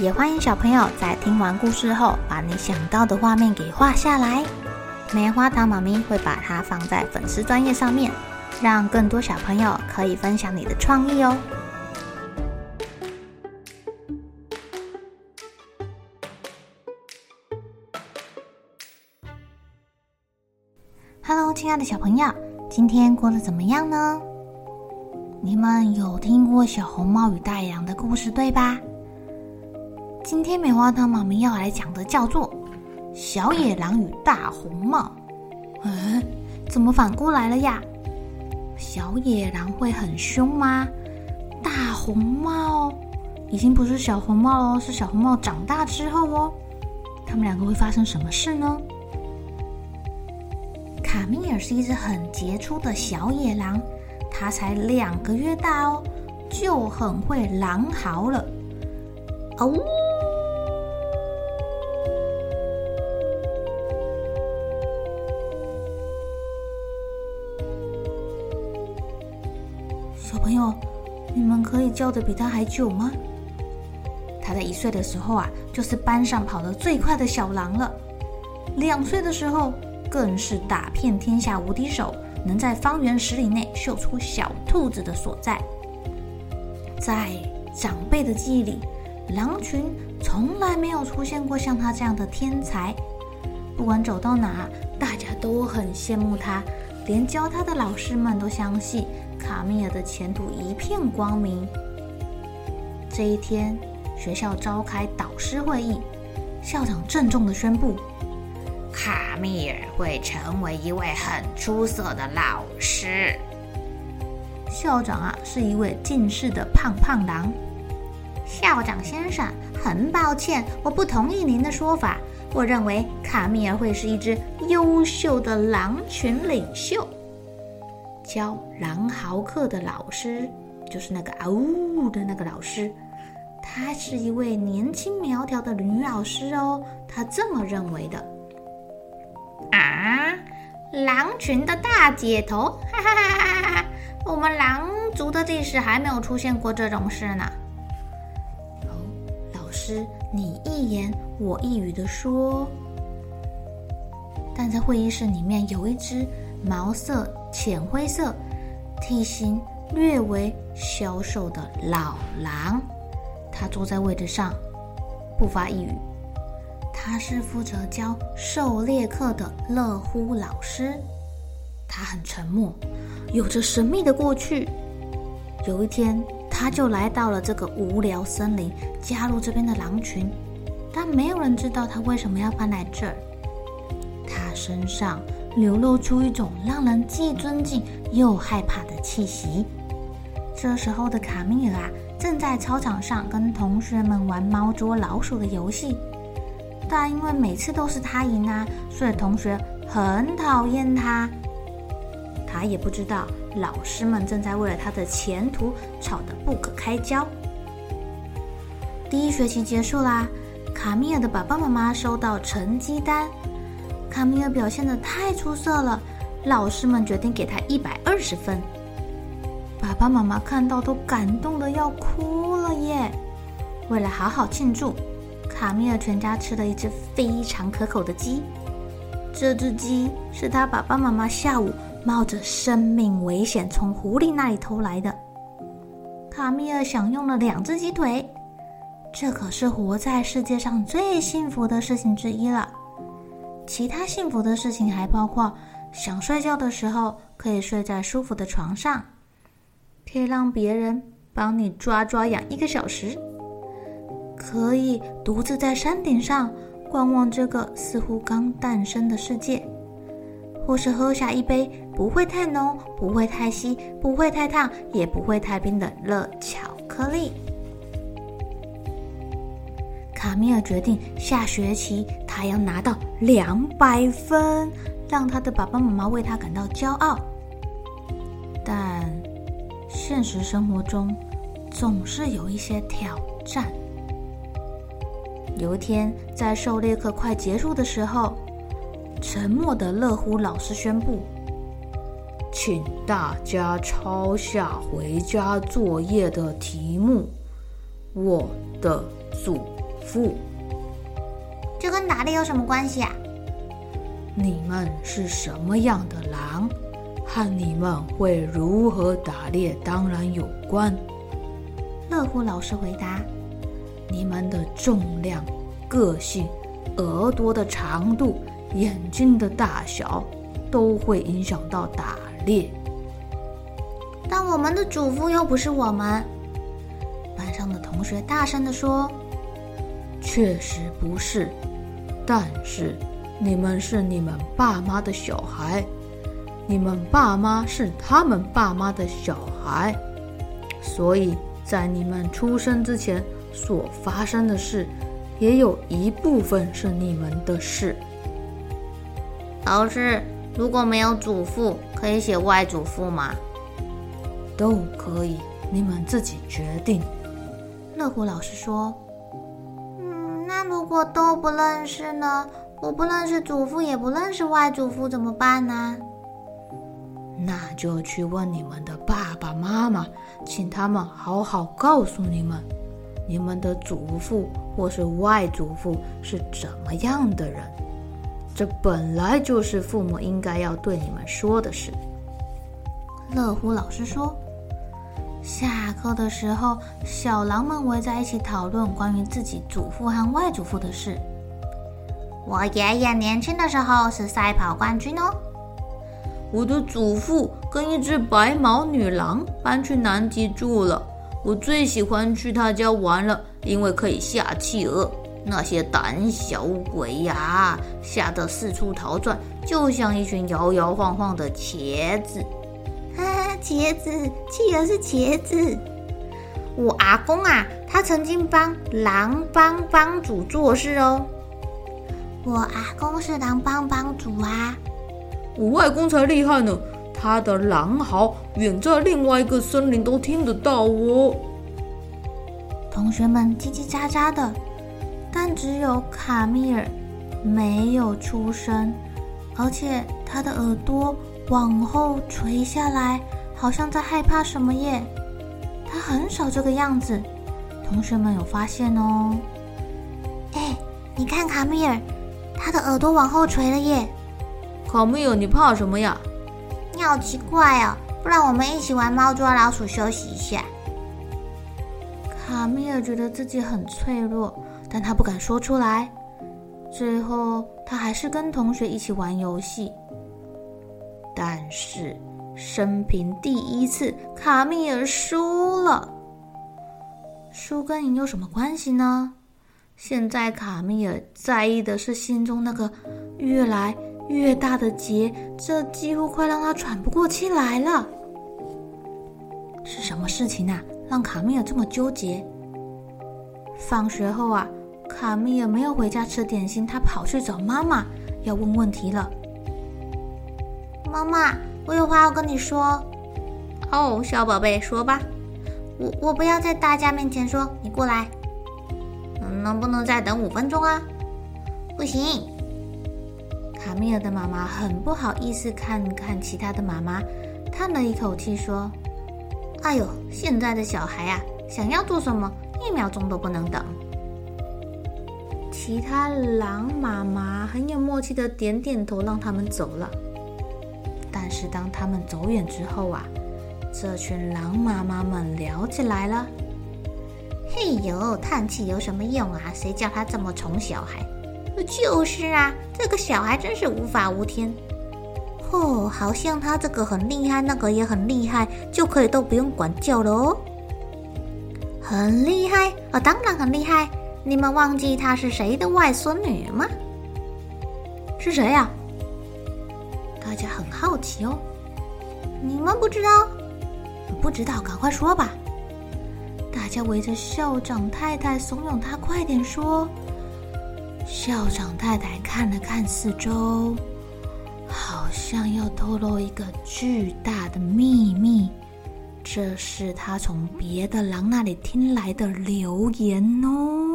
也欢迎小朋友在听完故事后，把你想到的画面给画下来。棉花糖妈咪会把它放在粉丝专页上面，让更多小朋友可以分享你的创意哦。Hello，亲爱的小朋友，今天过得怎么样呢？你们有听过小红帽与大羊的故事，对吧？今天棉花糖妈咪要来讲的叫做《小野狼与大红帽》。嗯，怎么反过来了呀？小野狼会很凶吗？大红帽已经不是小红帽了，是小红帽长大之后哦。他们两个会发生什么事呢？卡米尔是一只很杰出的小野狼，它才两个月大哦，就很会狼嚎了。哦。小朋友，你们可以叫的比他还久吗？他在一岁的时候啊，就是班上跑得最快的小狼了。两岁的时候，更是打遍天下无敌手，能在方圆十里内嗅出小兔子的所在。在长辈的记忆里，狼群从来没有出现过像他这样的天才。不管走到哪，大家都很羡慕他，连教他的老师们都相信。卡米尔的前途一片光明。这一天，学校召开导师会议，校长郑重的宣布：卡米尔会成为一位很出色的老师。校长啊，是一位近视的胖胖狼。校长先生，很抱歉，我不同意您的说法。我认为卡米尔会是一只优秀的狼群领袖。教狼嚎课的老师，就是那个嗷呜的那个老师，她是一位年轻苗条的女老师哦，她这么认为的。啊，狼群的大姐头，哈哈哈哈哈哈！我们狼族的历史还没有出现过这种事呢。哦，老师，你一言我一语的说，但在会议室里面有一只毛色。浅灰色、体型略为消瘦的老狼，他坐在位置上，不发一语。他是负责教狩猎课的乐乎老师，他很沉默，有着神秘的过去。有一天，他就来到了这个无聊森林，加入这边的狼群，但没有人知道他为什么要搬来这儿。他身上。流露出一种让人既尊敬又害怕的气息。这时候的卡米尔啊，正在操场上跟同学们玩猫捉老鼠的游戏，但因为每次都是他赢啊，所以同学很讨厌他。他也不知道老师们正在为了他的前途吵得不可开交。第一学期结束啦，卡米尔的爸爸妈妈收到成绩单。卡米尔表现得太出色了，老师们决定给他一百二十分。爸爸妈妈看到都感动的要哭了耶！为了好好庆祝，卡米尔全家吃了一只非常可口的鸡。这只鸡是他爸爸妈妈下午冒着生命危险从狐狸那里偷来的。卡米尔享用了两只鸡腿，这可是活在世界上最幸福的事情之一了。其他幸福的事情还包括：想睡觉的时候可以睡在舒服的床上，可以让别人帮你抓抓痒一个小时，可以独自在山顶上观望这个似乎刚诞生的世界，或是喝下一杯不会太浓、不会太稀、不会太烫、也不会太冰的热巧克力。卡米尔决定下学期还要拿到两百分，让他的爸爸妈妈为他感到骄傲。但现实生活中总是有一些挑战。有一天，在狩猎课快结束的时候，沉默的乐乎老师宣布：“请大家抄下回家作业的题目。”我的祖父。这跟打猎有什么关系啊？你们是什么样的狼，和你们会如何打猎当然有关。乐虎老师回答：“你们的重量、个性、耳朵的长度、眼睛的大小，都会影响到打猎。但我们的祖父又不是我们。”班上的同学大声地说：“确实不是，但是你们是你们爸妈的小孩，你们爸妈是他们爸妈的小孩，所以在你们出生之前所发生的事，也有一部分是你们的事。”老师，如果没有祖父，可以写外祖父吗？都可以，你们自己决定。乐虎老师说：“嗯，那如果都不认识呢？我不认识祖父，也不认识外祖父，怎么办呢？那就去问你们的爸爸妈妈，请他们好好告诉你们，你们的祖父或是外祖父是怎么样的人。这本来就是父母应该要对你们说的事。”乐乎老师说。下课的时候，小狼们围在一起讨论关于自己祖父和外祖父的事。我爷爷年轻的时候是赛跑冠军哦。我的祖父跟一只白毛女狼搬去南极住了。我最喜欢去他家玩了，因为可以下企鹅。那些胆小鬼呀，吓得四处逃窜，就像一群摇摇晃晃的茄子。茄子，企鹅是茄子。我阿公啊，他曾经帮狼帮帮主做事哦。我阿公是狼帮帮主啊。我外公才厉害呢，他的狼嚎远在另外一个森林都听得到哦。同学们叽叽喳喳的，但只有卡米尔没有出声，而且他的耳朵往后垂下来。好像在害怕什么耶？他很少这个样子，同学们有发现哦。哎，你看卡米尔，他的耳朵往后垂了耶。卡米尔，你怕什么呀？你好奇怪哦，不然我们一起玩猫抓老鼠休息一下。卡米尔觉得自己很脆弱，但他不敢说出来。最后，他还是跟同学一起玩游戏，但是。生平第一次，卡米尔输了。输跟赢有什么关系呢？现在卡米尔在意的是心中那个越来越大的结，这几乎快让他喘不过气来了。是什么事情啊，让卡米尔这么纠结？放学后啊，卡米尔没有回家吃点心，他跑去找妈妈，要问问题了。妈妈。我有话要跟你说，哦，小宝贝，说吧。我我不要在大家面前说，你过来。能不能再等五分钟啊？不行。卡米尔的妈妈很不好意思看看其他的妈妈，叹了一口气说：“哎呦，现在的小孩啊，想要做什么，一秒钟都不能等。”其他狼妈妈很有默契的点点头，让他们走了。是当他们走远之后啊，这群狼妈妈们聊起来了。嘿呦，叹气有什么用啊？谁叫他这么宠小孩？就是啊，这个小孩真是无法无天。哦，好像他这个很厉害，那个也很厉害，就可以都不用管教了哦。很厉害哦，当然很厉害。你们忘记他是谁的外孙女吗？是谁呀？大家很好奇哦，你们不知道？不知道，赶快说吧。大家围着校长太太怂恿他快点说。校长太太看了看四周，好像要透露一个巨大的秘密。这是他从别的狼那里听来的流言哦。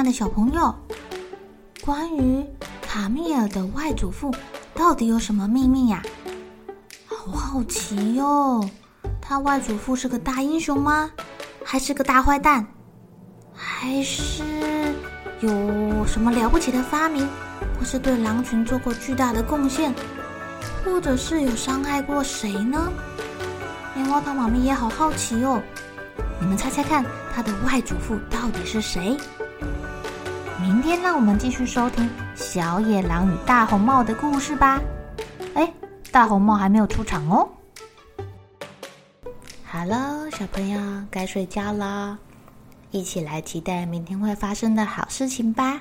爱的小朋友，关于卡米尔的外祖父到底有什么秘密呀？好好奇哟！他外祖父是个大英雄吗？还是个大坏蛋？还是有什么了不起的发明，或是对狼群做过巨大的贡献，或者是有伤害过谁呢？棉花糖妈咪也好好奇哦！你们猜猜看，他的外祖父到底是谁？明天让我们继续收听小野狼与大红帽的故事吧。哎，大红帽还没有出场哦。好喽，小朋友该睡觉了，一起来期待明天会发生的好事情吧。